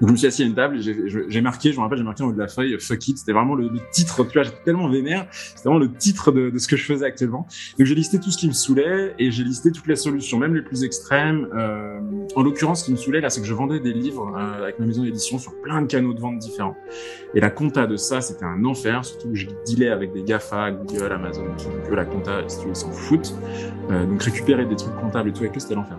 Donc je me suis assis à une table et j'ai marqué, je me rappelle, j'ai marqué en haut de la feuille Fuck it. C'était vraiment le, titre, tu vois, j'étais tellement vénère. C'était vraiment le titre de, de, ce que je faisais actuellement. Donc j'ai listé tout ce qui me saoulait et j'ai listé toutes les solutions, même les plus extrêmes. Euh, en l'occurrence, ce qui me saoulait là, c'est que je vendais des livres euh, avec ma maison d'édition sur plein de canaux de vente différents. Et la compta de ça, c'était un enfer, surtout que je dealais avec des GAFA, Google, Amazon, que la compta, si tu veux, s'en foutent. Euh, donc récupérer des trucs comptables et tout avec eux, c'était l'enfer.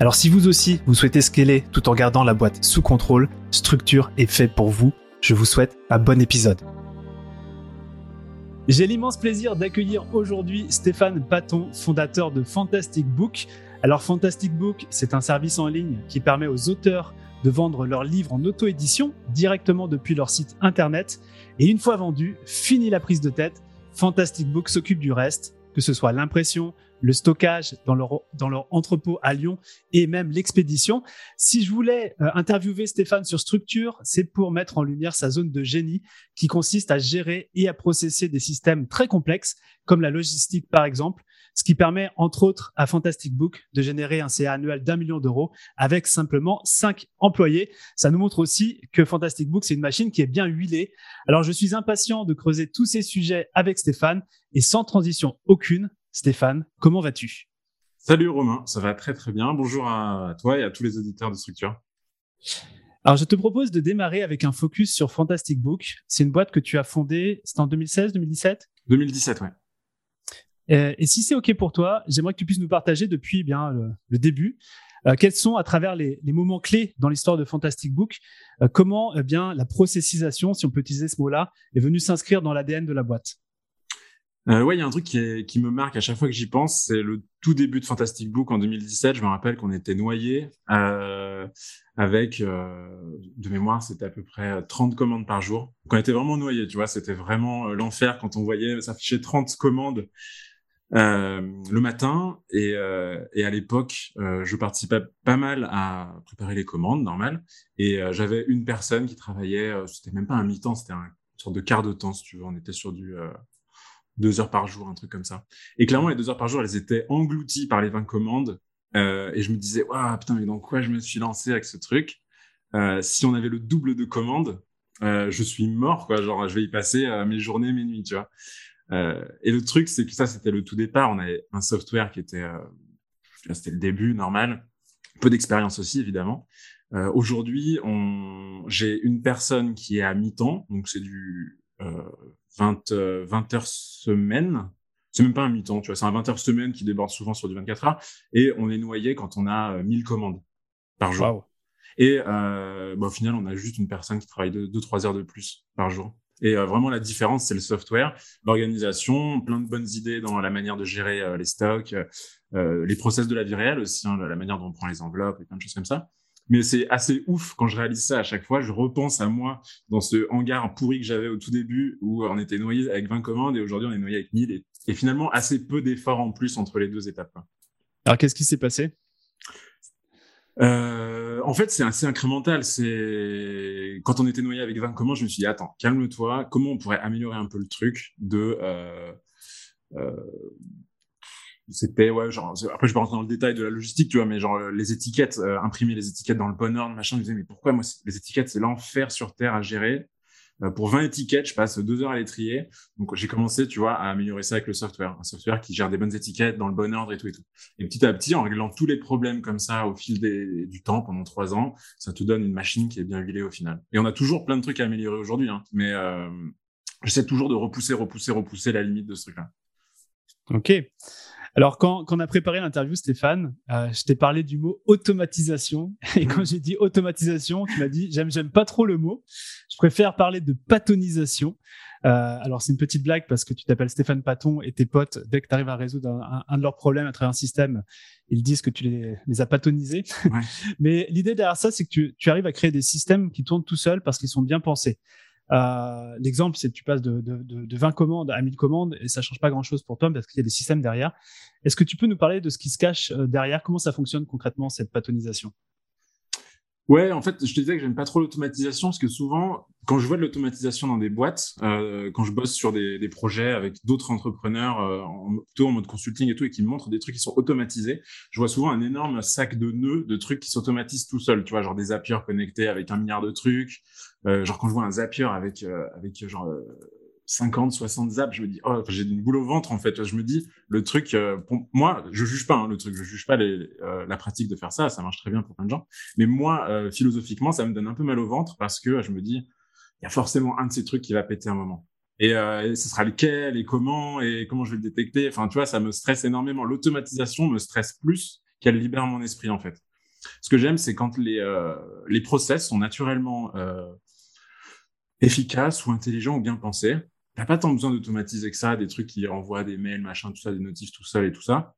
Alors si vous aussi, vous souhaitez scaler tout en gardant la boîte sous contrôle, Structure est fait pour vous. Je vous souhaite un bon épisode. J'ai l'immense plaisir d'accueillir aujourd'hui Stéphane Paton, fondateur de Fantastic Book. Alors Fantastic Book, c'est un service en ligne qui permet aux auteurs de vendre leurs livres en auto-édition directement depuis leur site internet. Et une fois vendu, fini la prise de tête, Fantastic Book s'occupe du reste, que ce soit l'impression, le stockage dans leur, dans leur entrepôt à Lyon et même l'expédition. Si je voulais euh, interviewer Stéphane sur structure, c'est pour mettre en lumière sa zone de génie qui consiste à gérer et à processer des systèmes très complexes comme la logistique par exemple, ce qui permet entre autres à Fantastic Book de générer un CA annuel d'un million d'euros avec simplement cinq employés. Ça nous montre aussi que Fantastic Book, c'est une machine qui est bien huilée. Alors je suis impatient de creuser tous ces sujets avec Stéphane et sans transition aucune, Stéphane, comment vas-tu? Salut Romain, ça va très très bien. Bonjour à toi et à tous les auditeurs de Structure. Alors, je te propose de démarrer avec un focus sur Fantastic Book. C'est une boîte que tu as fondée, c'était en 2016, 2017 2017, ouais. Euh, et si c'est OK pour toi, j'aimerais que tu puisses nous partager depuis eh bien le, début, euh, quels sont à travers les, moments clés dans l'histoire de Fantastic Book, euh, comment eh bien la processisation, si on peut utiliser ce mot-là, est venue s'inscrire dans l'ADN de la boîte? Euh, ouais, il y a un truc qui, me marque à chaque fois que j'y pense, c'est le tout début de Fantastic Book en 2017. Je me rappelle qu'on était noyé euh, avec, euh, de mémoire, c'était à peu près 30 commandes par jour. Donc on était vraiment noyé, tu vois. C'était vraiment euh, l'enfer quand on voyait s'afficher 30 commandes euh, le matin. Et, euh, à l'époque, je participais pas mal à préparer les commandes, normal. Et j'avais une personne qui travaillait, c'était même pas un mi-temps, c'était un sorte de quart de temps, si tu veux. On était sur du deux heures par jour, un truc comme ça. Et clairement, les deux heures par jour, elles étaient englouties par les 20 commandes. Euh, et je me disais, waouh, putain, mais dans quoi je me suis lancé avec ce truc? Euh, Si on avait le double de commandes, euh, je suis mort, quoi. Genre, je vais y passer mes journées, mes nuits, tu vois. Et le truc, c'est que ça, c'était le tout départ. On avait un software qui était, c'était le début, normal. Peu d'expérience aussi, évidemment. Aujourd'hui, on... j'ai une personne qui est à mi-temps, donc c'est du 20, 20 euh, heures semaine. C'est même pas un mi-temps, tu vois, c'est un 20 heures semaine qui déborde souvent sur du 24 heures. Et on est noyé quand on a 1000 euh, commandes par jour. Et euh, bah, au final, on a juste une personne qui travaille 2-3 heures de plus par jour. Et euh, vraiment, la différence, c'est le software, l'organisation, plein de bonnes idées dans la manière de gérer les stocks, les process de la vie réelle aussi, hein, la manière dont on prend les enveloppes et plein de choses comme ça. Mais c'est assez ouf quand je réalise ça à chaque fois. Je repense à moi dans ce hangar pourri que j'avais au tout début où on était noyé avec 20 commandes et aujourd'hui on est noyé avec 1000 et, finalement assez peu d'efforts en plus entre les deux étapes. Alors qu'est-ce qui s'est passé? Euh, en fait, c'est assez incrémental. C'est quand on était noyé avec 20 commandes, je me suis dit attends, calme-toi. Comment on pourrait améliorer un peu le truc de euh, euh, c'était ouais genre après je vais rentrer dans le détail de la logistique tu vois mais genre les étiquettes euh, imprimer les étiquettes dans le bon ordre machin je me disais mais pourquoi moi les étiquettes c'est l'enfer sur terre à gérer. Euh, pour 20 étiquettes je passe deux heures à les trier. Donc j'ai commencé tu vois à améliorer ça avec le software. Un software qui gère des bonnes étiquettes dans le bon ordre et tout et tout. Et petit à petit en réglant tous les problèmes comme ça au fil des, du temps pendant trois ans ça te donne une machine qui est bien huilée au final. Et on a toujours plein de trucs à améliorer aujourd'hui hein, mais euh, j'essaie toujours de repousser repousser repousser la limite de ce truc là ok Alors, quand, quand, on a préparé l'interview, Stéphane, euh, je t'ai parlé du mot automatisation. Et quand j'ai dit automatisation, tu m'as dit j'aime, j'aime pas trop le mot. Je préfère parler de patonisation. Euh, alors, c'est une petite blague parce que tu t'appelles Stéphane Paton et tes potes, dès que tu arrives à résoudre un, un, de leurs problèmes à travers un système, ils disent que tu les, les as patonisés. Ouais. Mais l'idée derrière ça, c'est que tu, tu arrives à créer des systèmes qui tournent tout seuls parce qu'ils sont bien pensés. Euh, L'exemple, c'est que tu passes de, de, de, 20 commandes à 1000 commandes et ça change pas grand-chose pour toi parce qu'il y a des systèmes derrière. Est-ce que tu peux nous parler de ce qui se cache euh, derrière? Comment ça fonctionne concrètement cette patonisation? Ouais, en fait, je te disais que j'aime pas trop l'automatisation parce que souvent, quand je vois de l'automatisation dans des boîtes, euh, quand je bosse sur des, projets avec d'autres entrepreneurs, en, plutôt en mode consulting et tout, et qui me montrent des trucs qui sont automatisés, je vois souvent un énorme sac de nœuds de trucs qui s'automatisent tout seuls. Tu vois, genre des Zapier connectés avec un milliard de trucs. Euh, genre quand je vois un Zapier avec euh, avec genre 50, 60 zaps, je me dis, oh, j'ai une boule au ventre en fait. Je me dis, le truc, euh, moi, je juge pas hein, le truc, je juge pas euh, la pratique de faire ça, ça marche très bien pour plein de gens. Mais moi, euh, philosophiquement, ça me donne un peu mal au ventre parce que je me dis, il y a forcément un de ces trucs qui va péter un moment. Et, et ce sera lequel et comment et comment je vais le détecter? Enfin, tu vois, ça me stresse énormément. L'automatisation me stresse plus qu'elle libère mon esprit en fait. Ce que j'aime, c'est quand les les process sont naturellement efficaces ou intelligents ou bien pensés T'as pas tant besoin d'automatiser que ça, des trucs qui envoient des mails, machin, tout ça, des notifs tout seul et tout ça.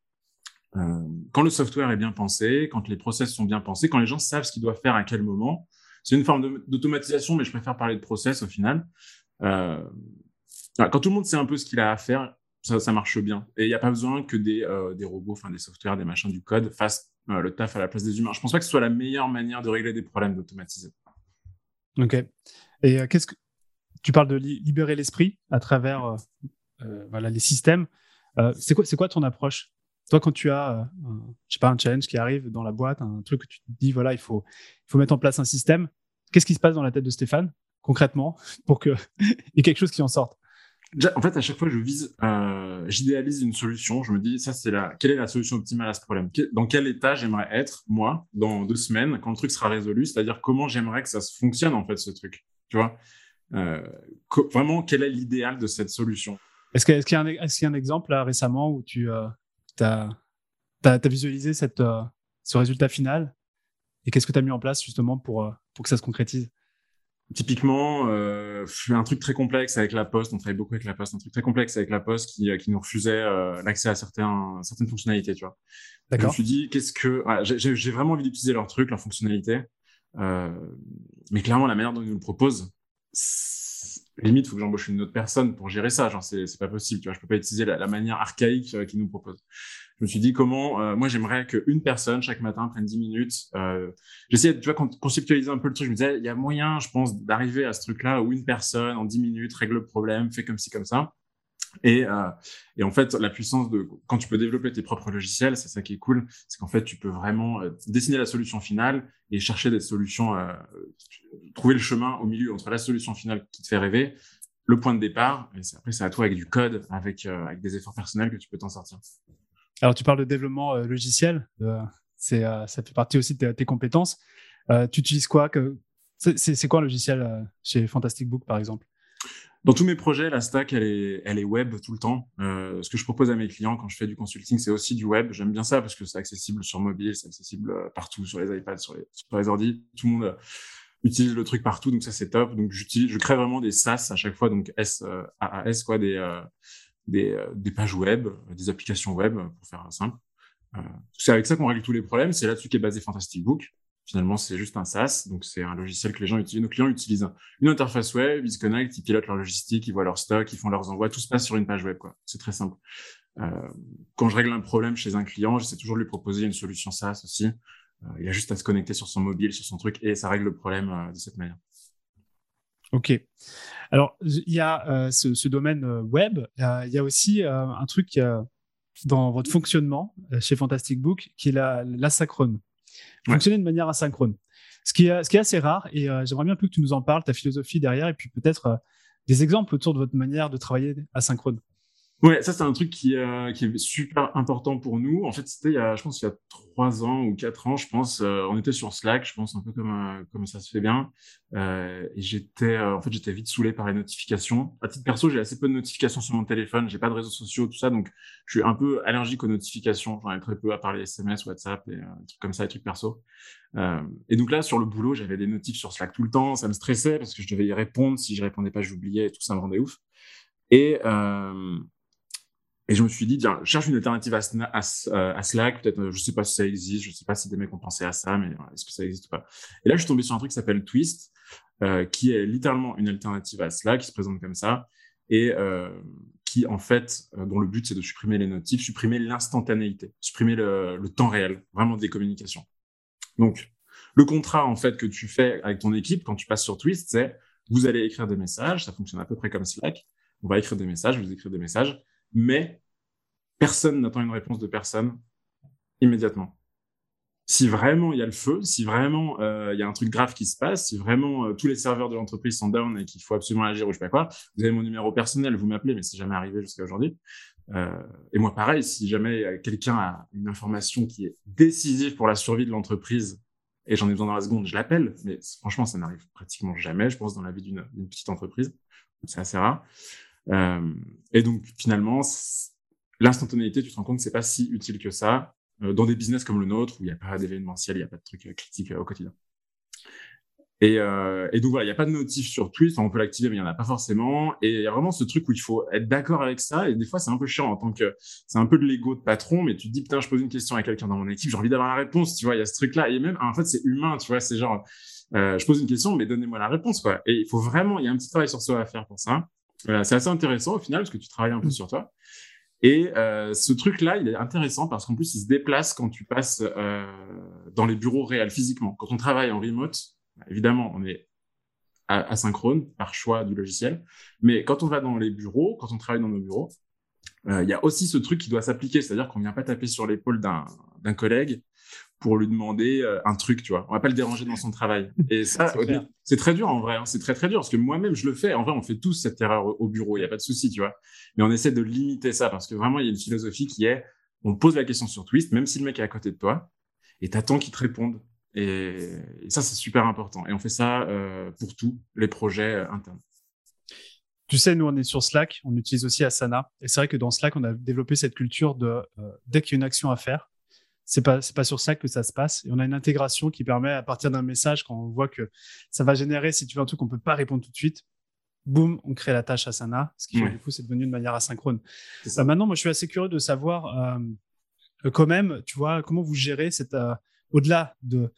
Euh, quand le software est bien pensé, quand les process sont bien pensés, quand les gens savent ce qu'ils doivent faire à quel moment, c'est une forme d'automatisation, mais je préfère parler de process au final. Euh, quand tout le monde sait un peu ce qu'il a à faire, ça, marche bien. Et il n'y a pas besoin que des, euh, des robots, enfin des softwares, des machins, du code fassent le taf à la place des humains. Je pense pas que ce soit la meilleure manière de régler des problèmes d'automatiser. Ok. Et euh, qu'est-ce que tu parles de libérer l'esprit à travers euh, euh, voilà, les systèmes. C'est quoi, quoi ton approche? Toi, quand tu as, sais pas, un challenge qui arrive dans la boîte, un truc que tu te dis, voilà, il faut, il faut mettre en place un système. Qu'est-ce qui se passe dans la tête de Stéphane concrètement pour qu'il y ait quelque chose qui en sorte? En fait, à chaque fois, je vise, j'idéalise une solution. Je me dis, ça, c'est la, quelle est la solution optimale à ce problème? Dans quel état j'aimerais être, moi, dans deux semaines, quand le truc sera résolu? C'est-à-dire, comment j'aimerais que ça fonctionne, en fait, ce truc? Tu vois euh, vraiment, quel est l'idéal de cette solution? Est-ce qu'il y, est qu y, a un exemple là, récemment où tu euh, as, as, visualisé cette, euh, ce résultat final? Et qu'est-ce que tu as mis en place justement pour, pour que ça se concrétise? Typiquement, euh, un truc très complexe avec la Poste, on travaille beaucoup avec la Poste, un truc très complexe avec la Poste qui, qui nous refusait l'accès à certains, certaines fonctionnalités, tu vois. D'accord. Je me suis dit, qu'est-ce que... J'ai vraiment envie d'utiliser leur truc, leur fonctionnalité, mais clairement, la manière dont ils nous le proposent, limite, il faut que j'embauche une autre personne pour gérer ça. Genre, c'est, pas possible. Tu vois, je peux pas utiliser la, manière archaïque euh, qu'ils nous proposent. Je me suis dit comment, euh, moi, j'aimerais qu'une personne chaque matin prenne 10 minutes. Euh, j'essayais, tu vois, conceptualiser un peu le truc. Je me disais, il y a moyen, je pense, d'arriver à ce truc-là où une personne en 10 minutes règle le problème, fait comme ci, comme ça. Et, euh, et, en fait, la puissance de quand tu peux développer tes propres logiciels, c'est ça qui est cool, c'est qu'en fait, tu peux vraiment euh, dessiner la solution finale et chercher des solutions, euh, trouver le chemin au milieu entre la solution finale qui te fait rêver, le point de départ, et après, c'est à toi avec du code, avec, des efforts personnels que tu peux t'en sortir. Alors, tu parles de développement logiciel, c'est ça fait partie aussi de tes, compétences. tu utilises quoi c'est, quoi un logiciel chez Fantastic Book, par exemple? Dans tous mes projets, la stack, elle est, web tout le temps. Euh, ce que je propose à mes clients quand je fais du consulting, c'est aussi du web. J'aime bien ça parce que c'est accessible sur mobile, c'est accessible euh, partout, sur les iPads, sur les, sur ordi. Tout le monde euh, utilise le truc partout, donc ça c'est top. Donc je crée vraiment des SaaS à chaque fois, donc S quoi, des des, des pages web, des applications web pour faire simple. c'est avec ça qu'on règle tous les problèmes. C'est là-dessus qu'est basé Fantastic Book. Finalement, c'est juste un SaaS, donc c'est un logiciel que les gens utilisent. Nos clients utilisent une interface web, ils se connectent, ils pilotent leur logistique, ils voient leur stock, ils font leurs envois, tout se passe sur une page web. C'est très simple. Euh, quand je règle un problème chez un client, j'essaie toujours de lui proposer une solution SaaS aussi. Euh, il a juste à se connecter sur son mobile, sur son truc, et ça règle le problème euh, de cette manière. Ok. Alors, il y a ce, ce, domaine web. il y a aussi un truc dans votre fonctionnement chez Fantastic Book qui est l'asynchrone fonctionner de manière asynchrone. Ce qui est, assez rare, et euh, j'aimerais bien peu que tu nous en parles, ta philosophie derrière, et puis peut-être euh, des exemples autour de votre manière de travailler asynchrone. Ouais, ça c'est un truc qui, euh, qui est super important pour nous. En fait, c'était il y a, je pense, il y a trois ans ou quatre ans, je pense, euh, on était sur Slack, je pense un peu comme euh, comme ça se fait bien. Et j'étais, en fait, j'étais vite saoulé par les notifications. À titre perso, j'ai assez peu de notifications sur mon téléphone, j'ai pas de réseaux sociaux, tout ça, donc je suis un peu allergique aux notifications. J'en ai très peu à part les SMS, WhatsApp et trucs comme ça, des trucs perso. et donc là, sur le boulot, j'avais des notifs sur Slack tout le temps, ça me stressait parce que je devais y répondre. Si je répondais pas, j'oubliais et tout ça me rendait ouf. Et et je me suis dit, tiens, cherche une alternative à, à, Slack. Peut-être, euh, je sais pas si ça existe, je sais pas si des mecs ont pensé à ça, mais est-ce que ça existe ou pas? Et là, je suis tombé sur un truc qui s'appelle Twist, euh, qui est littéralement une alternative à Slack, qui se présente comme ça, et euh, qui, en fait, euh, dont le but, c'est de supprimer les notifs, supprimer l'instantanéité, supprimer le, le, temps réel, vraiment des communications. Donc, le contrat, en fait, que tu fais avec ton équipe quand tu passes sur Twist, c'est vous allez écrire des messages, ça fonctionne à peu près comme Slack. On va écrire des messages, vous écrivez des messages mais personne n'attend une réponse de personne immédiatement. Si vraiment il y a le feu, si vraiment euh, il y a un truc grave qui se passe, si vraiment euh, tous les serveurs de l'entreprise sont down et qu'il faut absolument agir ou je sais pas quoi, vous avez mon numéro personnel, vous m'appelez, mais c'est jamais arrivé jusqu'à aujourd'hui. Euh, et moi, pareil, si jamais quelqu'un a une information qui est décisive pour la survie de l'entreprise et j'en ai besoin dans la seconde, je l'appelle. Mais franchement, ça n'arrive pratiquement jamais, je pense, dans la vie d'une petite entreprise. C'est assez rare. Euh, et donc finalement, l'instantanéité, tu te rends compte c'est pas si utile que ça euh, dans des business comme le nôtre où il n'y a pas d'événementiel, il n'y a pas de trucs euh, critiques au quotidien. Et, donc voilà, il n'y a pas de notif sur Twitch, on peut l'activer, mais il n'y en a pas forcément. Et il y a vraiment ce truc où il faut être d'accord avec ça. Et des fois, c'est un peu chiant en tant que c'est un peu de l'ego de patron, mais tu te dis putain, je pose une question à quelqu'un dans mon équipe, j'ai envie d'avoir la réponse. Tu vois, il y a ce truc-là. Et même en fait, c'est humain. Tu vois, c'est genre, je pose une question, mais donnez-moi la réponse quoi. Et il faut vraiment, il y a un petit travail sur soi à faire pour ça c'est assez intéressant au final parce que tu travailles un peu mm. sur toi. Et euh, ce truc-là, il est intéressant parce qu'en plus, il se déplace quand tu passes euh, dans les bureaux réels physiquement. Quand on travaille en remote, évidemment, on est asynchrone par choix du logiciel. Mais quand on va dans les bureaux, quand on travaille dans nos bureaux, euh, il y a aussi ce truc qui doit s'appliquer, c'est-à-dire qu'on vient pas taper sur l'épaule d'un collègue pour lui demander euh, un truc, tu vois. On va pas le déranger dans son travail. Et ça, c'est très dur en vrai. Hein. C'est très très dur parce que moi-même je le fais. En vrai, on fait tous cette erreur au bureau. Il y a pas de souci, tu vois. Mais on essaie de limiter ça parce que vraiment il y a une philosophie qui est, on pose la question sur Twist, même si le mec est à côté de toi, et t'attends qu'il te réponde. Et, ça, c'est super important. Et on fait ça euh, pour tous les projets euh, internes. Tu sais, nous, on est sur Slack, on utilise aussi Asana. Et c'est vrai que dans Slack, on a développé cette culture de dès qu'il y a une action à faire, c'est pas c'est pas sur ça que ça se passe. Et on a une intégration qui permet à partir d'un message quand on voit que ça va générer si tu veux un truc qu'on peut pas répondre tout de suite, boum, on crée la tâche Asana. Ce qui du coup c'est devenu de manière asynchrone. Ça. maintenant, moi je suis assez curieux de savoir euh, euh, quand même, tu vois, comment vous gérez cette euh, au-delà de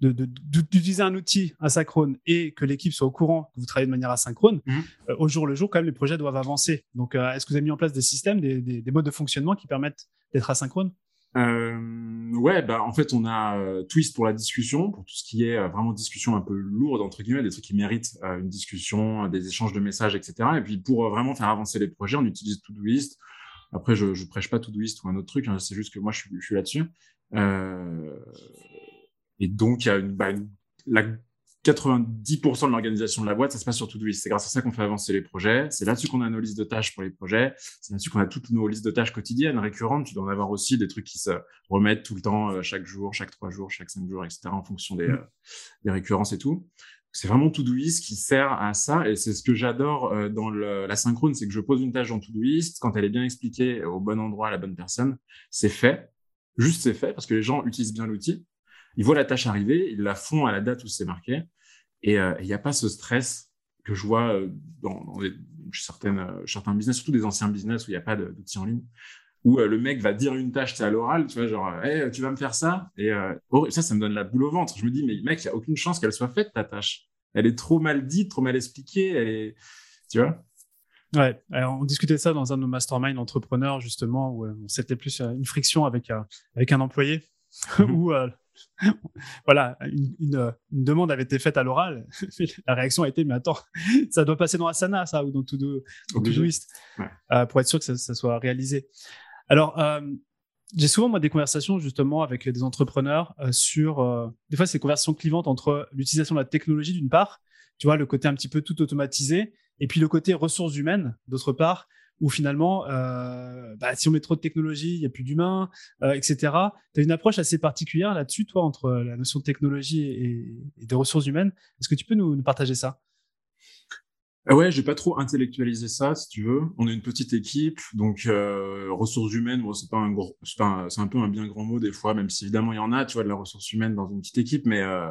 d'utiliser un outil asynchrone et que l'équipe soit au courant que vous travaillez de manière asynchrone, mhm. au jour le jour, quand même, les projets doivent avancer. Donc, est-ce que vous avez mis en place des systèmes, des, des modes de fonctionnement qui permettent d'être asynchrone? Euh, ouais, bah en fait on a euh, Twist pour la discussion, pour tout ce qui est euh, vraiment discussion un peu lourde entre guillemets, des trucs qui méritent une discussion, des échanges de messages, etc. Et puis pour vraiment faire avancer les projets, on utilise Todoist. Après, je, je prêche pas Todoist ou un autre truc, hein, c'est juste que moi je suis, là-dessus. et donc il y a une, bah, 90% de l'organisation de la boîte, ça se passe sur Todoist. C'est grâce à ça qu'on fait avancer les projets. C'est là-dessus qu'on a nos listes de tâches pour les projets. C'est là-dessus qu'on a toutes nos listes de tâches quotidiennes, récurrentes. Tu dois en avoir aussi des trucs qui se remettent tout le temps, euh, chaque jour, chaque trois jours, chaque cinq jours, etc., en fonction des, mm. euh, des récurrences et tout. C'est vraiment Todoist qui sert à ça. Et c'est ce que j'adore euh, dans le, la synchrone, c'est que je pose une tâche dans Todoist. Quand elle est bien expliquée au bon endroit, à la bonne personne, c'est fait. Juste c'est fait parce que les gens utilisent bien l'outil. Ils voient la tâche arriver, ils la font à la date où c'est marqué. Et euh, il n'y a pas ce stress que je vois euh, dans, certaines, euh, certains business, surtout des anciens business où il n'y a pas d'outils en ligne, où le mec va dire une tâche, c'est à l'oral, tu vois, genre, hey, tu vas me faire ça? Et ça, ça me donne la boule au ventre. Je me dis, mais mec, il n'y a aucune chance qu'elle soit faite, ta tâche. Elle est trop mal dite, trop mal expliquée. Elle est... Tu vois Ouais, alors on discutait ça dans un de nos masterminds entrepreneurs, justement, où c'était plus une friction avec, avec un employé, mmh où voilà, une, une, demande avait été faite à l'oral. la réaction a été, mais attends, ça doit passer dans Asana, ça, ou dans Todoist, euh, pour être sûr que ça, soit réalisé. Alors, euh, j'ai souvent moi des conversations justement avec des entrepreneurs euh, sur, des fois, ces conversations clivantes entre l'utilisation de la technologie d'une part, tu vois, le côté un petit peu tout automatisé, et puis le côté ressources humaines d'autre part, où finalement, euh, bah, si on met trop de technologie, il n'y a plus d'humains, euh, etc. Tu as une approche assez particulière là-dessus, toi, entre la notion de technologie et, et de ressources humaines. Est-ce que tu peux nous, partager ça? Ah ouais, j'ai pas trop intellectualisé ça, si tu veux. On est une petite équipe, donc euh, ressources humaines, c'est un gros, c'est un, peu un bien grand mot des fois, même si évidemment il y en a, tu vois, de la ressource humaine dans une petite équipe, mais euh, euh,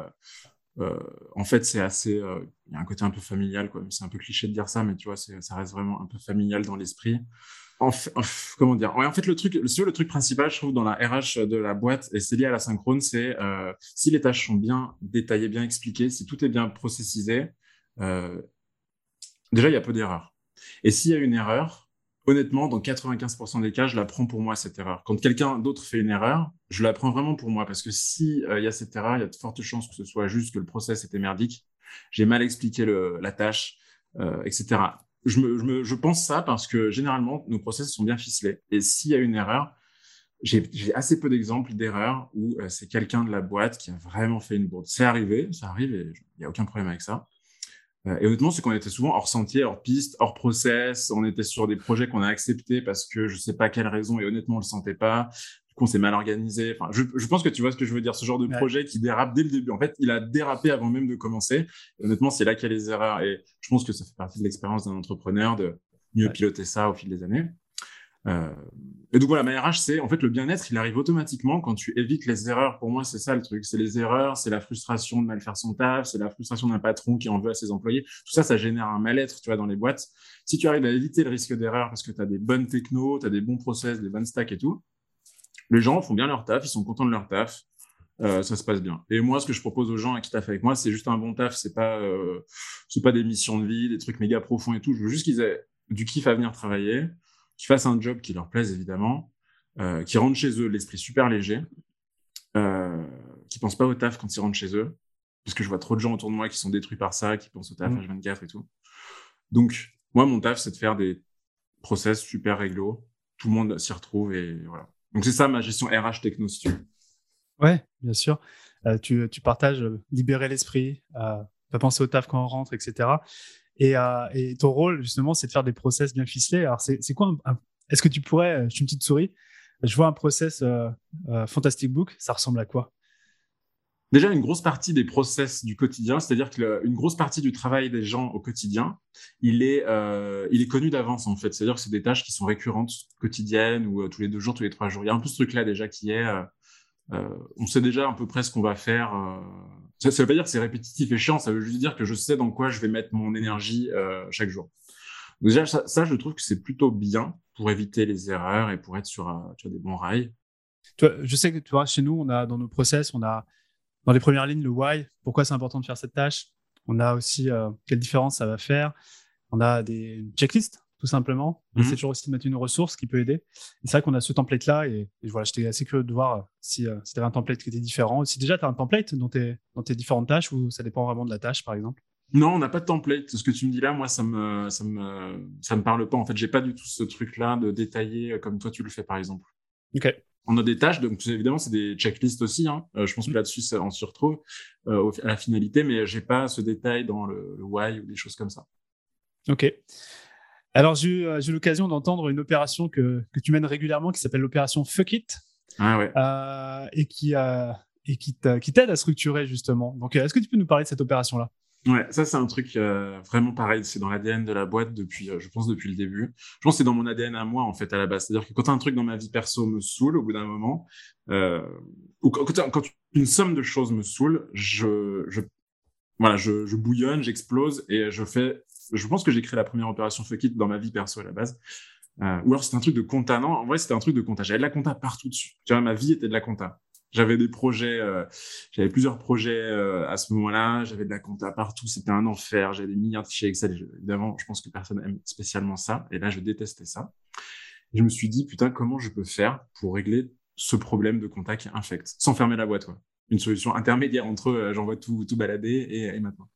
en fait c'est assez, euh, il y a un côté un peu familial, quoi. C'est un peu cliché de dire ça, mais tu vois, ça reste vraiment un peu familial dans l'esprit. En, comment dire? En fait, le truc, le, le truc principal, je trouve, dans la RH de la boîte, et c'est lié à la synchrone, c'est euh, si les tâches sont bien détaillées, bien expliquées, si tout est bien processisé. Euh, déjà, il y a peu d'erreurs. Et s'il y a une erreur, honnêtement, dans 95% des cas, je la prends pour moi, cette erreur. Quand quelqu'un d'autre fait une erreur, je la prends vraiment pour moi, parce que s'il euh, y a cette erreur, il y a de fortes chances que ce soit juste que le process était merdique, j'ai mal expliqué la tâche, euh, etc. Je pense ça parce que généralement, nos process sont bien ficelés. Et s'il y a une erreur, j'ai assez peu d'exemples d'erreurs où euh, c'est quelqu'un de la boîte qui a vraiment fait une bourde. C'est arrivé, ça arrive et il n'y a aucun problème avec ça. Euh, et honnêtement, c'est qu'on était souvent hors sentier, hors piste, hors process. On était sur des projets qu'on a acceptés parce que je sais pas quelle raison et honnêtement, on le sentait pas. Du coup, on s'est mal organisé. Enfin, je, je, pense que tu vois ce que je veux dire. Ce genre de projet qui dérape dès le début. En fait, il a dérapé avant même de commencer. Et honnêtement, c'est là qu'il y a les erreurs. Et je pense que ça fait partie de l'expérience d'un entrepreneur de mieux piloter ça au fil des années. Euh, et donc voilà, ma RH, c'est en fait le bien-être, il arrive automatiquement quand tu évites les erreurs. Pour moi, c'est ça le truc. C'est les erreurs, c'est la frustration de mal faire son taf, c'est la frustration d'un patron qui en veut à ses employés. Tout ça, ça génère un mal-être, tu vois, dans les boîtes. Si tu arrives à éviter le risque d'erreur parce que tu as des bonnes technos, tu as des bons process, des bonnes stacks et tout, les gens font bien leur taf, ils sont contents de leur taf. Euh, ça se passe bien. Et moi, ce que je propose aux gens qui taffent avec moi, c'est juste un bon taf. C'est pas, euh, c'est pas des missions de vie, des trucs méga profonds et tout. Je veux juste qu'ils aient du kiff à venir travailler qui fassent un job qui leur plaise évidemment, euh, qui rentrent chez eux l'esprit super léger, euh, qui pensent pas au taf quand ils rentrent chez eux, parce que je vois trop de gens autour de moi qui sont détruits par ça, qui pensent au taf mmh. H24 et tout. Donc moi mon taf c'est de faire des process super réglo, tout le monde s'y retrouve et voilà. Donc c'est ça ma gestion RH techno si tu veux. Ouais, bien sûr. Euh, tu, tu, partages euh, libérer l'esprit, pas penser au taf quand on rentre, etc. Et, euh, et, ton rôle, justement, c'est de faire des process bien ficelés. Alors, c'est quoi Est-ce que tu pourrais, je suis une petite souris, je vois un process euh, euh, Fantastic Book, ça ressemble à quoi? Déjà, une grosse partie des process du quotidien, c'est-à-dire qu'une grosse partie du travail des gens au quotidien, il est, euh, il est connu d'avance en fait. C'est-à-dire que c'est des tâches qui sont récurrentes, quotidiennes ou euh, tous les deux jours, tous les trois jours. Il y a un peu ce truc-là déjà qui est, euh, euh on sait déjà à peu près ce qu'on va faire ça, ça veut pas dire que c'est répétitif et chiant, ça veut juste dire que je sais dans quoi je vais mettre mon énergie euh, chaque jour. Donc déjà, ça, je trouve que c'est plutôt bien pour éviter les erreurs et pour être sur euh, des bons rails. Je sais que chez nous, on a dans nos process, on a dans les premières lignes le why, pourquoi c'est important de faire cette tâche. On a aussi euh, quelle différence ça va faire. On a des checklists tout simplement. Essaie mhm. toujours aussi de mettre une ressource qui peut aider. c'est vrai qu'on a ce template-là et, voilà, j'étais assez curieux de voir si, euh, si tu avais un template qui était différent. Si déjà tu as un template dans tes, dans tes différentes tâches ou ça dépend vraiment de la tâche, par exemple. Non, on n'a pas de template. Ce que tu me dis là, moi, ça me, ça me, ça me parle pas. En fait, j'ai pas du tout ce truc-là de détailler euh, comme toi tu le fais, par exemple. Ok. On a des tâches, donc évidemment, c'est des checklists aussi. Hein. Euh, je pense que mhm. là-dessus, on s'y retrouve euh, à la finalité, mais j'ai pas ce détail dans le, le why ou des choses comme ça. Ok. Alors, euh, j'ai eu l'occasion d'entendre une opération que, que, tu mènes régulièrement qui s'appelle l'opération Fuck It. Ah ouais. Euh, et qui, euh, et qui t'aide à structurer justement. Donc, est-ce que tu peux nous parler de cette opération-là? Ouais, ça c'est un truc euh, vraiment pareil. C'est dans l'ADN de la boîte depuis, je pense depuis le début. Je pense que c'est dans mon ADN à moi en fait à la base. C'est-à-dire que quand un truc dans ma vie perso me saoule au bout d'un moment, ou quand, quand, une somme de choses me saoule, je, je voilà, je, je bouillonne, j'explose et je fais je pense que j'ai créé la première opération fuck it dans ma vie perso à la base. Euh, ou alors c'était un truc de compta. Non, en vrai, c'était un truc de compta. J'avais de la compta partout dessus. Tu vois, ma vie était de la compta. J'avais des projets, euh, j'avais plusieurs projets euh, à ce moment-là. J'avais de la compta partout. C'était un enfer. J'avais des milliards de fichiers Excel. évidemment, je pense que personne aime spécialement ça. Et là, je détestais ça. Je me suis dit, putain, comment je peux faire pour régler ce problème de compta qui est infect, sans fermer la boîte, quoi. Une solution intermédiaire entre j'envoie tout, tout balader et maintenant.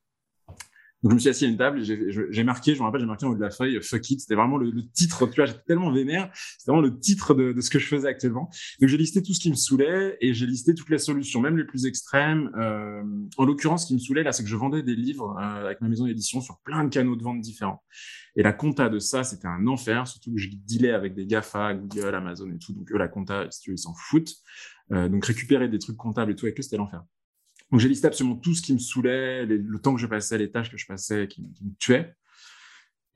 Donc je me suis assis à une table, j'ai marqué, je me rappelle, j'ai marqué en haut de la feuille "fuck it". C'était vraiment le, titre. Tu vois, j'étais tellement vénère. C'était vraiment le titre de, de, ce que je faisais actuellement. Donc j'ai listé tout ce qui me saoulait et j'ai listé toutes les solutions, même les plus extrêmes. Euh, en l'occurrence, ce qui me saoulait là, c'est que je vendais des livres euh, avec ma maison d'édition sur plein de canaux de vente différents. Et la compta de ça, c'était un enfer, surtout que je dealais avec des GAFA, Google, Amazon et tout. Donc eux, la compta, si tu veux, ils s'en foutent. Euh, donc récupérer des trucs comptables et tout avec eux, c'était l'enfer. Donc j'ai listé absolument tout ce qui me saoulait, le temps que je passais, les tâches que je passais, qui, me tuaient.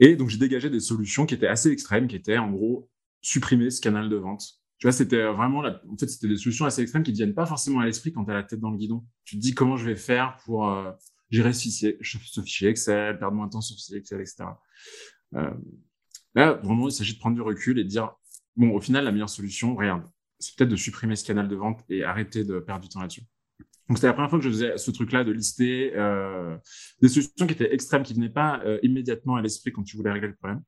Et donc j'ai dégagé des solutions qui étaient assez extrêmes, qui étaient en gros supprimer ce canal de vente. Tu vois, c'était vraiment, en fait, c'était des solutions assez extrêmes qui ne viennent pas forcément à l'esprit quand tu as la tête dans le guidon. Tu te dis comment je vais faire pour euh, gérer ce fichier, ce fichier Excel, perdre moins de temps sur ce fichier Excel, etc. Euh, là, vraiment, il s'agit de prendre du recul et de dire, bon, au final, la meilleure solution, regarde, c'est peut-être de supprimer ce canal de vente et arrêter de perdre du temps là-dessus. Donc c'était la première fois que je faisais ce truc-là de lister euh, des solutions qui étaient extrêmes, qui venaient pas euh, immédiatement à l'esprit quand tu voulais régler le problème.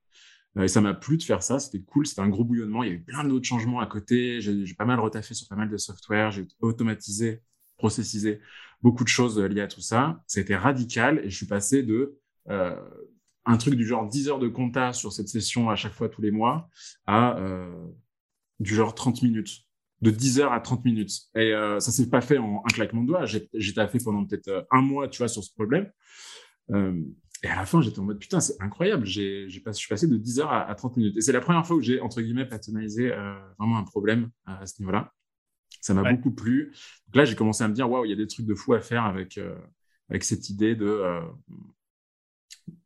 Euh, et ça m'a plu de faire ça, c'était cool, c'était un gros bouillonnement, il y avait plein d'autres changements à côté, j'ai pas mal retaffé sur pas mal de software, j'ai automatisé, processisé beaucoup de choses liées à tout ça. C'était radical. Et je suis passé de euh, un truc du genre 10 heures de compta sur cette session à chaque fois tous les mois à euh, du genre 30 minutes de 10 heures à 30 minutes. Et euh, ça s'est pas fait en un claquement de doigts. J'étais fait pendant peut-être euh, un mois, tu vois, sur ce problème. Euh, et à la fin, j'étais en mode putain, c'est incroyable. J'ai, je suis passé de 10 heures à, 30 minutes. Et c'est la première fois où j'ai entre guillemets personnalisé euh, vraiment un problème à, ce niveau-là. Ça m'a beaucoup plu. Donc là, j'ai commencé à me dire waouh, il y a des trucs de fou à faire avec euh, avec cette idée de euh,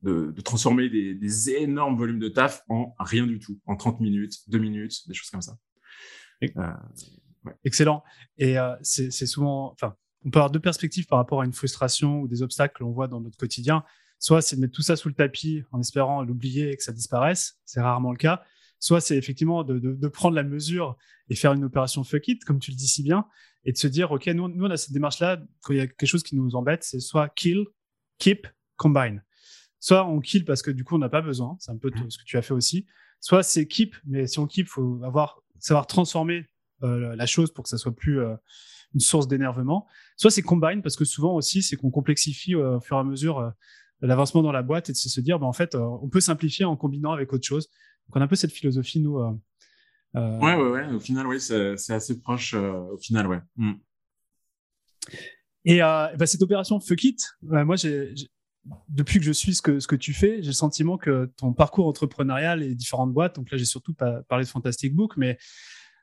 de, de, transformer des, des énormes volumes de taf en rien du tout, en 30 minutes, 2 minutes, des choses comme ça. Euh, Excellent. Et euh, c'est souvent, enfin, on peut avoir deux perspectives par rapport à une frustration ou des obstacles que l'on voit dans notre quotidien. Soit c'est de mettre tout ça sous le tapis en espérant l'oublier et que ça disparaisse. C'est rarement le cas. Soit c'est effectivement de, de, de, prendre la mesure et faire une opération fuck it, comme tu le dis si bien, et de se dire, OK, nous, nous on a cette démarche-là, quand il y a quelque chose qui nous embête, c'est soit kill, keep, combine. Soit on kill parce que du coup, on n'a pas besoin. C'est un peu ce que tu as fait aussi. Soit c'est keep, mais si on keep, faut avoir savoir transformer euh, la chose pour que ça soit plus euh, une source d'énervement. Soit c'est combine parce que souvent aussi c'est qu'on complexifie euh, au fur et à mesure l'avancement dans la boîte et de se dire bah, en fait on peut simplifier en combinant avec autre chose. Donc on a un peu cette philosophie nous. Ouais ouais ouais. Au final oui c'est assez proche au final ouais. Mm. Et bah, cette opération Fuck It, moi j'ai depuis que je suis ce que, ce que tu fais, j'ai le sentiment que ton parcours entrepreneurial et différentes boîtes, donc là j'ai surtout pas parlé de Fantastic Book, mais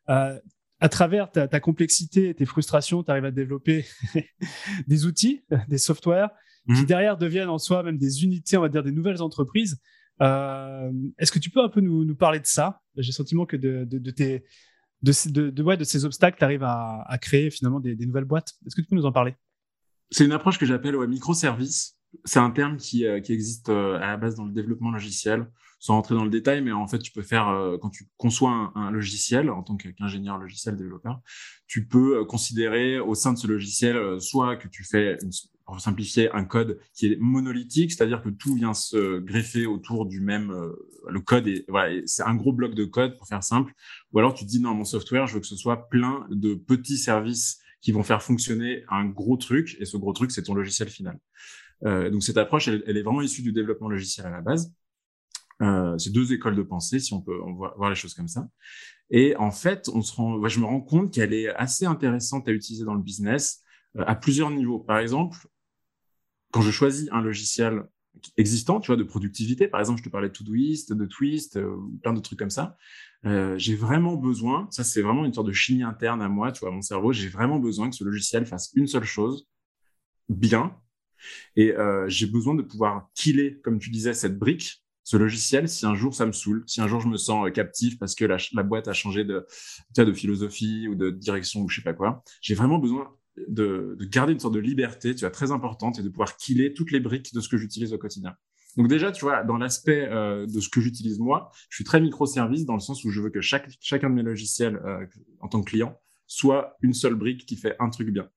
euh, à travers ta, ta, complexité et tes frustrations, tu arrives à développer des outils, des softwares qui mhm. derrière deviennent en soi même des unités, on va dire des nouvelles entreprises. Euh, Est-ce que tu peux un peu nous, nous parler de ça? J'ai le sentiment que de, de, de tes de, de, de, ouais, de ces obstacles, tu arrives à, à, créer finalement des, des nouvelles boîtes. Est-ce que tu peux nous en parler? C'est une approche que j'appelle ouais, microservice c'est un terme qui, euh, qui existe euh, à la base dans le développement logiciel, sans rentrer dans le détail, mais en fait, tu peux faire, euh, quand tu conçois un, logiciel en tant qu'ingénieur logiciel développeur, tu peux considérer au sein de ce logiciel soit que tu fais, pour simplifier, un code qui est monolithique, c'est-à-dire que tout vient se greffer autour du même, le code est, voilà, c'est un gros bloc de code pour faire simple, ou alors tu dis non, mon software, je veux que ce soit plein de petits services qui vont faire fonctionner un gros truc, et ce gros truc, c'est ton logiciel final. Euh, donc cette approche, elle, est vraiment issue du développement logiciel à la base. Euh, c'est deux écoles de pensée, si on peut voir les choses comme ça. Et en fait, on se rend, je me rends compte qu'elle est assez intéressante à utiliser dans le business euh, à plusieurs niveaux. Par exemple, quand je choisis un logiciel existant, tu vois, de productivité, par exemple, je te parlais de Todoist, de Twist, plein de trucs comme ça. J'ai vraiment besoin, ça c'est vraiment une sorte de chimie interne à moi, tu vois, mon cerveau, j'ai vraiment besoin que ce logiciel fasse une seule chose bien et euh, j'ai besoin de pouvoir killer, comme tu disais, cette brique, ce logiciel, si un jour ça me saoule, si un jour je me sens euh, captif parce que la, boîte a changé de, de philosophie ou de direction ou je sais pas quoi, j'ai vraiment besoin de, de, garder une sorte de liberté, tu vois, très importante et de pouvoir killer toutes les briques de ce que j'utilise au quotidien. Donc déjà, tu vois, dans l'aspect euh, de ce que j'utilise moi, je suis très microservice dans le sens où je veux que chaque, chacun de mes logiciels en tant que client soit une seule brique qui fait un truc bien.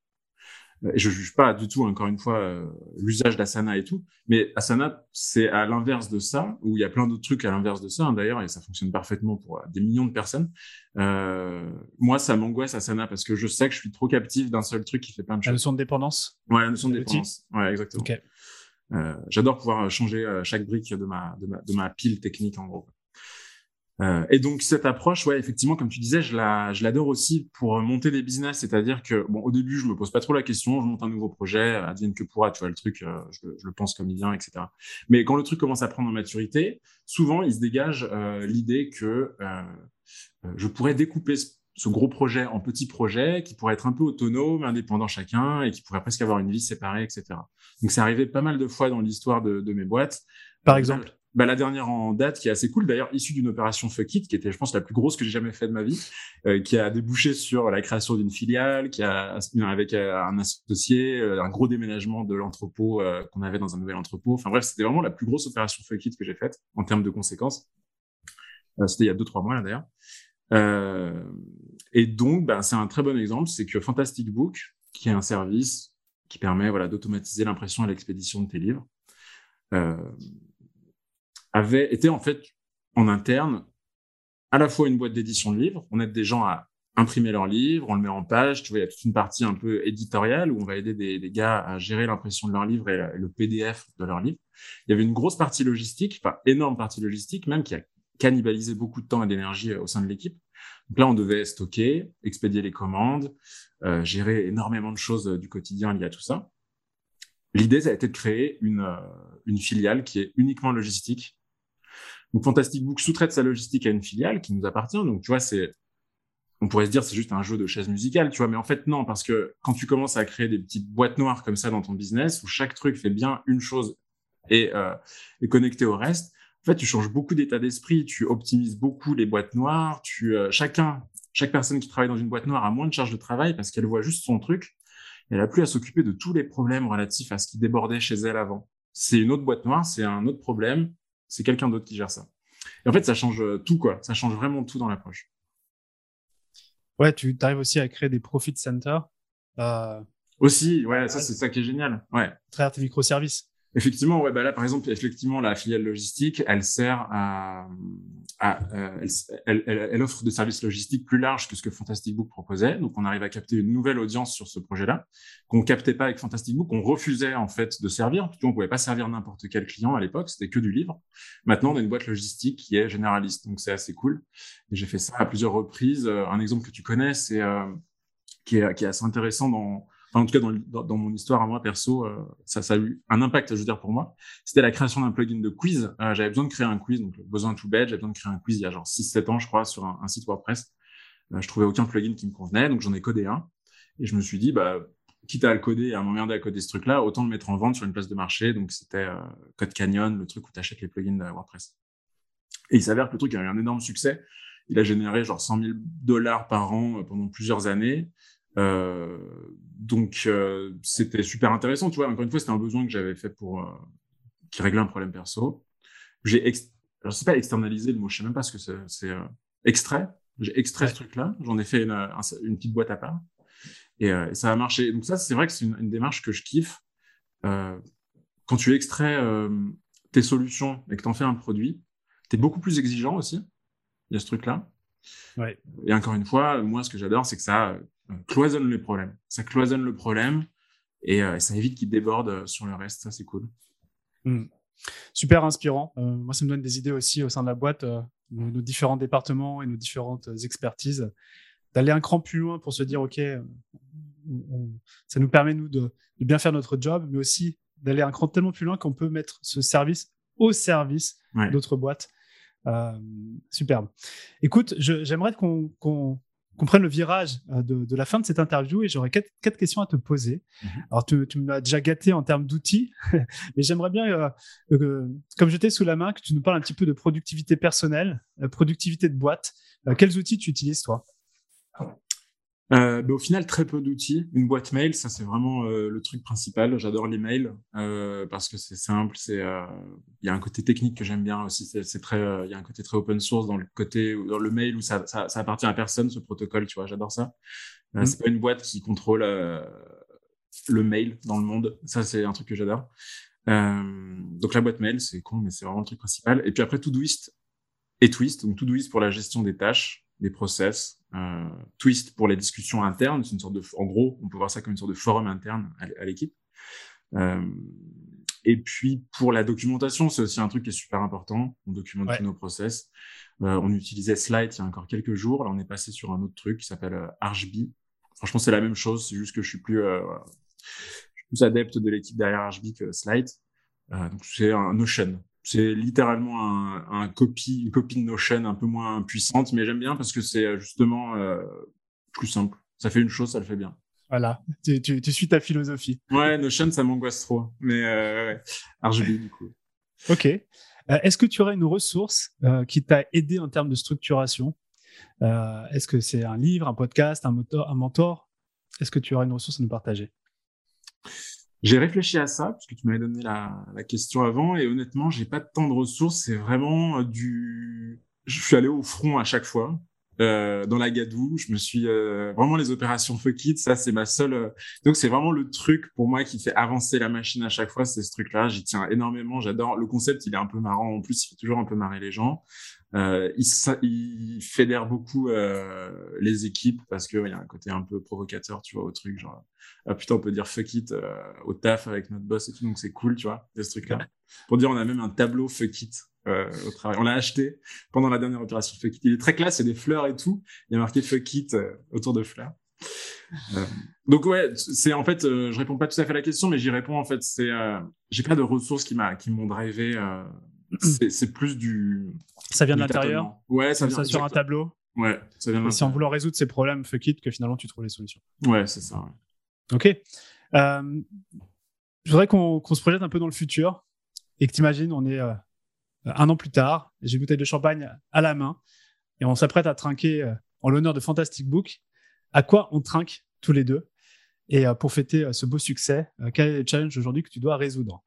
Et je juge pas du tout, encore une fois, euh, l'usage d'Asana et tout. Mais Asana, c'est à l'inverse de ça, où il y a plein d'autres trucs à l'inverse de ça, hein, d'ailleurs, et ça fonctionne parfaitement pour euh, des millions de personnes. Euh, moi, ça m'angoisse Asana parce que je sais que je suis trop captif d'un seul truc qui fait plein de choses. La notion de dépendance Ouais, la notion de dépendance. Ouais, exactement. j'adore pouvoir changer chaque brique de ma, de ma, de ma pile technique en gros. Euh, et donc cette approche, ouais, effectivement, comme tu disais, je la, je l'adore aussi pour monter des business. C'est-à-dire que, bon, au début, je me pose pas trop la question, je monte un nouveau projet, advienne que pourra, tu vois, le truc, euh, je, le pense comme il vient, etc. Mais quand le truc commence à prendre en maturité, souvent, il se dégage euh, l'idée que euh, je pourrais découper ce, gros projet en petits projets qui pourraient être un peu autonomes, indépendants chacun et qui pourraient presque avoir une vie séparée, etc. Donc, c'est arrivé pas mal de fois dans l'histoire de mes boîtes. Par exemple? Bah, la dernière en date qui est assez cool, d'ailleurs issue d'une opération Fuck It, qui était, je pense, la plus grosse que j'ai jamais fait de ma vie, euh, qui a débouché sur la création d'une filiale, qui a avec euh, un associé, euh, un gros déménagement de l'entrepôt qu'on avait dans un nouvel entrepôt. Enfin bref, c'était vraiment la plus grosse opération Fuck It que j'ai faite en termes de conséquences. c'était il y a deux trois mois là d'ailleurs. et donc, bah, c'est un très bon exemple, c'est que Fantastic Book, qui est un service qui permet voilà d'automatiser l'impression et l'expédition de tes livres. Avait été en fait en interne à la fois une boîte d'édition de livres, on aide des gens à imprimer leurs livres, on le met en page, tu vois, il y a toute une partie un peu éditoriale où on va aider des, gars à gérer l'impression de leurs livres et, le PDF de leurs livres. Il y avait une grosse partie logistique, enfin énorme partie logistique même qui a cannibalisé beaucoup de temps et d'énergie euh, au sein de l'équipe. Donc là, on devait stocker, expédier les commandes, euh, gérer énormément de choses euh, du quotidien liées à tout ça. L'idée, ça a été de créer une filiale qui est uniquement logistique donc Fantastic Book sous-traite sa logistique à une filiale qui nous appartient. Donc tu vois, c'est on pourrait se dire c'est juste un jeu de chaise musicale, tu vois, mais en fait non, parce que quand tu commences à créer des petites boîtes noires comme ça dans ton business où chaque truc fait bien une chose et euh, est connecté au reste, en fait tu changes beaucoup d'état d'esprit, tu optimises beaucoup les boîtes noires, tu euh, chacun, chaque personne qui travaille dans une boîte noire a moins de charge de travail parce qu'elle voit juste son truc, elle a plus à s'occuper de tous les problèmes relatifs à ce qui débordait chez elle avant. C'est une autre boîte noire, c'est un autre problème, c'est quelqu'un d'autre qui gère ça. Et en fait, ça change tout, quoi. Ça change vraiment tout dans l'approche. Ouais, tu arrives aussi à créer des profit centers. Euh... Aussi, ouais, ça, c'est ça qui est génial. Ouais. Travers tes microservices. Effectivement, ouais, bah là, par exemple, effectivement, la filiale logistique, elle sert à, euh, elle, elle, elle, offre des services logistiques plus larges que ce que Fantastic Book proposait. Donc, on arrive à capter une nouvelle audience sur ce projet-là qu'on captait pas avec Fantastic Book. On refusait en fait de servir. On pouvait pas servir n'importe quel client à l'époque. C'était que du livre. Maintenant, on a une boîte logistique qui est généraliste. Donc, c'est assez cool. J'ai fait ça à plusieurs reprises. Euh, un exemple que tu connais, c'est euh, qui, est, qui est assez intéressant dans en tout cas dans, mon histoire à moi perso, euh, ça, a eu un impact, je veux dire, pour moi. C'était la création d'un plugin de quiz. Euh, j'avais besoin de créer un quiz, donc besoin tout bête, j'avais besoin de créer un quiz il y a genre 6-7 ans, je crois, sur un, site WordPress. Euh, je trouvais aucun plugin qui me convenait, donc j'en ai codé un. Et je me suis dit, bah, quitte à le coder et à m'emmerder à coder ce truc-là, autant le mettre en vente sur une place de marché. Donc c'était euh, Code Canyon, le truc où tu achètes les plugins de WordPress. Et il s'avère que le truc a eu un énorme succès. Il a généré genre 100 000 dollars par an pendant plusieurs années. Euh, donc euh, c'était super intéressant, tu vois. Encore une fois, c'était un besoin que j'avais fait pour euh, qui réglait un problème perso. J'ai ex... je sais pas externalisé le mot, je sais même pas ce que c'est. C'est extrait. J'ai extrait ce truc-là. J'en ai fait une, une, petite boîte à part et, et, ça a marché. Donc ça, c'est vrai que c'est une, une, démarche que je kiffe. quand tu extrais tes solutions et que tu en fais un produit, tu es beaucoup plus exigeant aussi. Il y a ce truc-là. Ouais. Et encore une fois, moi, ce que j'adore, c'est que ça cloisonne les problèmes. Ça cloisonne le problème et euh, ça évite qu'il déborde euh, sur le reste. Ça, c'est cool. Mmh. Super inspirant. Euh, moi, ça me donne des idées aussi au sein de la boîte, nos, nos, différents départements et nos différentes expertises, d'aller un cran plus loin pour se dire, OK, on, ça nous permet, nous, de, de, bien faire notre job, mais aussi d'aller un cran tellement plus loin qu'on peut mettre ce service au service ouais. d'autres boîtes. Euh, superbe. Écoute, j'aimerais qu'on qu qu'on prenne le virage euh, de, de, la fin de cette interview et j'aurais quatre, quatre, questions à te poser. -hmm. Alors, tu, tu m'as déjà gâté en termes d'outils, mais j'aimerais bien, euh, euh, comme j'étais sous la main, que tu nous parles un petit peu de productivité personnelle, productivité de boîte. Euh, quels outils tu utilises, toi? Euh, bah, au final, très peu d'outils. Une boîte mail, ça c'est vraiment euh, le truc principal. J'adore les mails euh, parce que c'est simple. C'est euh, il y a un côté technique que j'aime bien aussi. C'est très il y a un côté très open source dans le côté dans le mail où ça, ça, ça appartient à personne ce protocole. Tu vois, j'adore ça. Mmh. C'est pas une boîte qui contrôle le mail dans le monde. Ça c'est un truc que j'adore. donc la boîte mail, c'est con, mais c'est vraiment le truc principal. Et puis après Todoist et Twist. Donc Todoist pour la gestion des tâches, des process euh, Twist pour les discussions internes. C'est une sorte de, en gros, on peut voir ça comme une sorte de forum interne à, l'équipe. Euh, Et puis pour la documentation, c'est aussi un truc qui est super important. On documente tous nos process. Euh, on utilisait Slide il y a encore quelques jours. Là, on est passé sur un autre truc qui s'appelle euh, Archbee. Franchement, c'est la même chose. C'est juste que je suis plus, je suis plus adepte de l'équipe derrière Archbee que Slide. Donc c'est un Notion. C'est littéralement un, un copie, une copie de Notion un peu moins puissante, mais j'aime bien parce que c'est euh, justement euh, plus simple. Ça fait une chose, ça le fait bien. Voilà, tu, tu, tu suis ta philosophie. Ouais, Notion, ça m'angoisse trop. Mais euh, ouais, RGB, du coup. Ok. Euh, Est-ce que tu aurais une ressource qui t'a aidé en termes de structuration? Est-ce que c'est un livre, un podcast, un, moteur, un mentor? Est-ce que tu aurais une ressource à nous partager? J'ai réfléchi à ça, parce que tu m'avais donné la, la, question avant, et honnêtement, j'ai pas tant de ressources. C'est vraiment euh, du... Je suis allé au front à chaque fois. Euh, dans la gadoue, je me suis euh, vraiment les opérations fuck it, ça c'est ma seule. Euh... Donc c'est vraiment le truc pour moi qui fait avancer la machine à chaque fois, c'est ce truc-là. J'y tiens énormément, j'adore le concept, il est un peu marrant en plus, il fait toujours un peu marrer les gens. Il, il, fédère beaucoup les équipes parce que il y a un côté un peu provocateur, tu vois, au truc genre ah putain on peut dire fuck it au taf avec notre boss et tout, donc c'est cool, tu vois, ce truc-là. Pour dire on a même un tableau fuck it euh, au travail. On l'a acheté pendant la dernière opération Fuck It. Il est très classe, il y a des fleurs et tout. Il y a marqué Fuck It euh, autour de fleurs. Euh, donc ouais, c'est en fait, je réponds pas tout à fait à la question, mais j'y réponds en fait. C'est, j'ai pas de ressources qui m'a, qui m'ont drivé. c'est plus du. Ça vient de l'intérieur. Ouais, ça vient ça sur un tableau. Ouais, ça vient. Et c'est en voulant résoudre ces problèmes, fuck it, que finalement tu trouves les solutions. Ouais, c'est ça. Ouais. Ok. je voudrais qu'on qu se projette un peu dans le futur et que tu imagines, on est un an plus tard, j'ai une bouteille de champagne à la main et on s'apprête à trinquer en l'honneur de Fantastic Book. À quoi on trinque tous les deux Et pour fêter ce beau succès, quel est le challenge aujourd'hui que tu dois résoudre?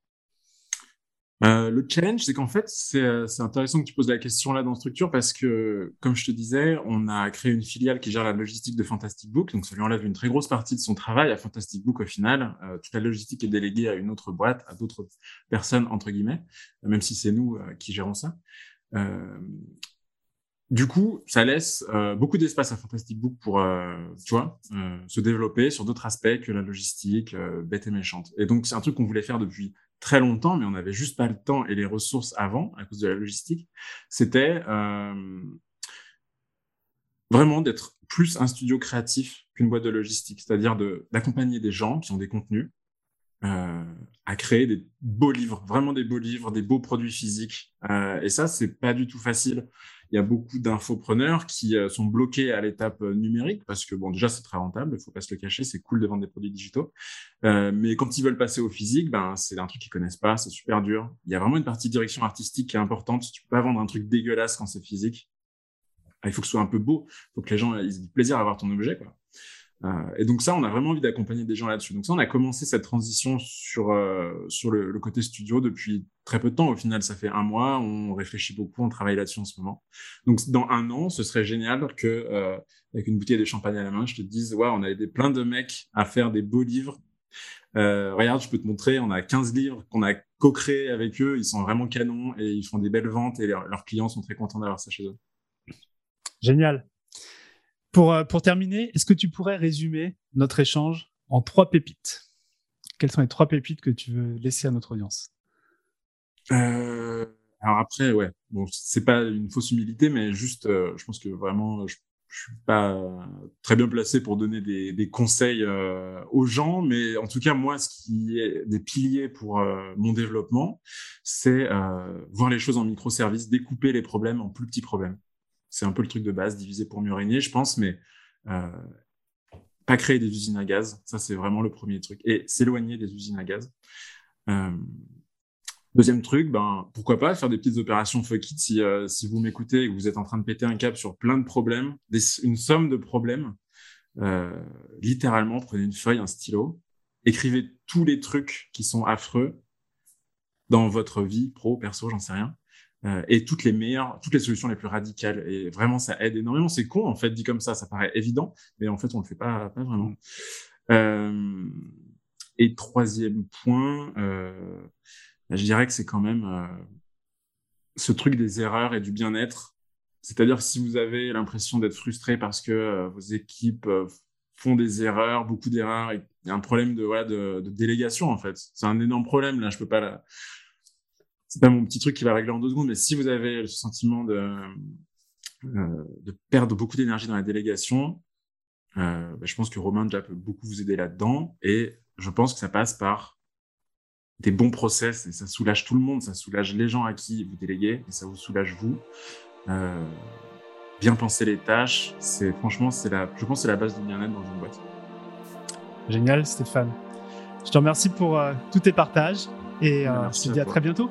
Euh, le challenge, c'est qu'en fait, c'est intéressant que tu poses la question là dans Structure parce que, comme je te disais, on a créé une filiale qui gère la logistique de Fantastic Book, donc ça lui enlève une très grosse partie de son travail à Fantastic Book au final. Euh, toute la logistique est déléguée à une autre boîte, à d'autres personnes entre guillemets, même si c'est nous euh, qui gérons ça. Euh, du coup, ça laisse euh, beaucoup d'espace à Fantastic Book pour, euh, tu vois, euh, se développer sur d'autres aspects que la logistique euh, bête et méchante. Et donc, c'est un truc qu'on voulait faire depuis très longtemps, mais on n'avait juste pas le temps et les ressources avant à cause de la logistique. C'était euh, vraiment d'être plus un studio créatif qu'une boîte de logistique, c'est-à-dire d'accompagner des gens qui ont des contenus à créer des beaux livres, vraiment des beaux livres, des beaux produits physiques. Euh, et ça, c'est pas du tout facile. Il y a beaucoup d'infopreneurs qui euh, sont bloqués à l'étape euh, numérique parce que bon, déjà c'est très rentable, il faut pas se le cacher, c'est cool de vendre des produits digitaux. Euh, mais quand ils veulent passer au physique, ben c'est un truc qu'ils connaissent pas, c'est super dur. Il y a vraiment une partie direction artistique qui est importante. Tu peux pas vendre un truc dégueulasse quand c'est physique. Il faut que ce soit un peu beau, il faut que les gens aient du plaisir à avoir ton objet. Euh, et donc ça, on a vraiment envie d'accompagner des gens là-dessus. Donc ça, on a commencé cette transition sur euh, sur le, côté studio depuis très peu de temps. Au final, ça fait un mois. On réfléchit beaucoup, on travaille là-dessus en ce moment. Donc dans un an, ce serait génial que euh, avec une bouteille de champagne à la main, je te dise, ouais, on a aidé plein de mecs à faire des beaux livres. Regarde, je peux te montrer, on a 15 livres qu'on a co-créés avec eux. Ils sont vraiment canons et ils font des belles ventes et leurs clients sont très contents d'avoir ça chez eux. Génial. Pour, pour terminer, est-ce que tu pourrais résumer notre échange en trois pépites? Quelles sont les trois pépites que tu veux laisser à notre audience? Euh, Alors après, ouais, bon, c'est pas une fausse humilité, mais juste, euh, je pense que vraiment, je, je suis pas très bien placé pour donner des, conseils euh, aux gens, mais en tout cas, moi, ce qui est des piliers pour euh, mon développement, c'est euh, voir les choses en microservices, découper les problèmes en plus petits problèmes. C'est un peu le truc de base, diviser pour mieux régner, je pense, mais euh, pas créer des usines à gaz. Ça, c'est vraiment le premier truc. Et s'éloigner des usines à gaz. Euh, deuxième truc, ben, pourquoi pas faire des petites opérations fuck it si, euh, si vous m'écoutez et que vous êtes en train de péter un cap sur plein de problèmes, des, une somme de problèmes. Littéralement, prenez une feuille, un stylo, écrivez tous les trucs qui sont affreux dans votre vie, pro, perso, j'en sais rien euh, et toutes les meilleures, toutes les solutions les plus radicales. Et vraiment, ça aide énormément. C'est con, en fait, dit comme ça, ça paraît évident, mais en fait, on le fait pas, vraiment. Euh, et troisième point, euh, je dirais que c'est quand même ce truc des erreurs et du bien-être. C'est-à-dire si vous avez l'impression d'être frustré parce que vos équipes font des erreurs, beaucoup d'erreurs, il y a un problème de, voilà, de délégation, en fait. C'est un énorme problème, là, je peux pas la... C'est pas mon petit truc qui va régler en deux secondes, mais si vous avez ce sentiment de, euh, de perdre beaucoup d'énergie dans la délégation, euh, bah, je pense que Romain déjà peut beaucoup vous aider là-dedans. Et je pense que ça passe par des bons process et ça soulage tout le monde, ça soulage les gens à qui vous déléguez et ça vous soulage vous. Euh, bien penser les tâches, c'est franchement, c'est la, je pense, c'est la base du bien-être dans une boîte. Génial, Stéphane. Je te remercie pour euh, tous tes partages et euh, je te dis à, très bientôt.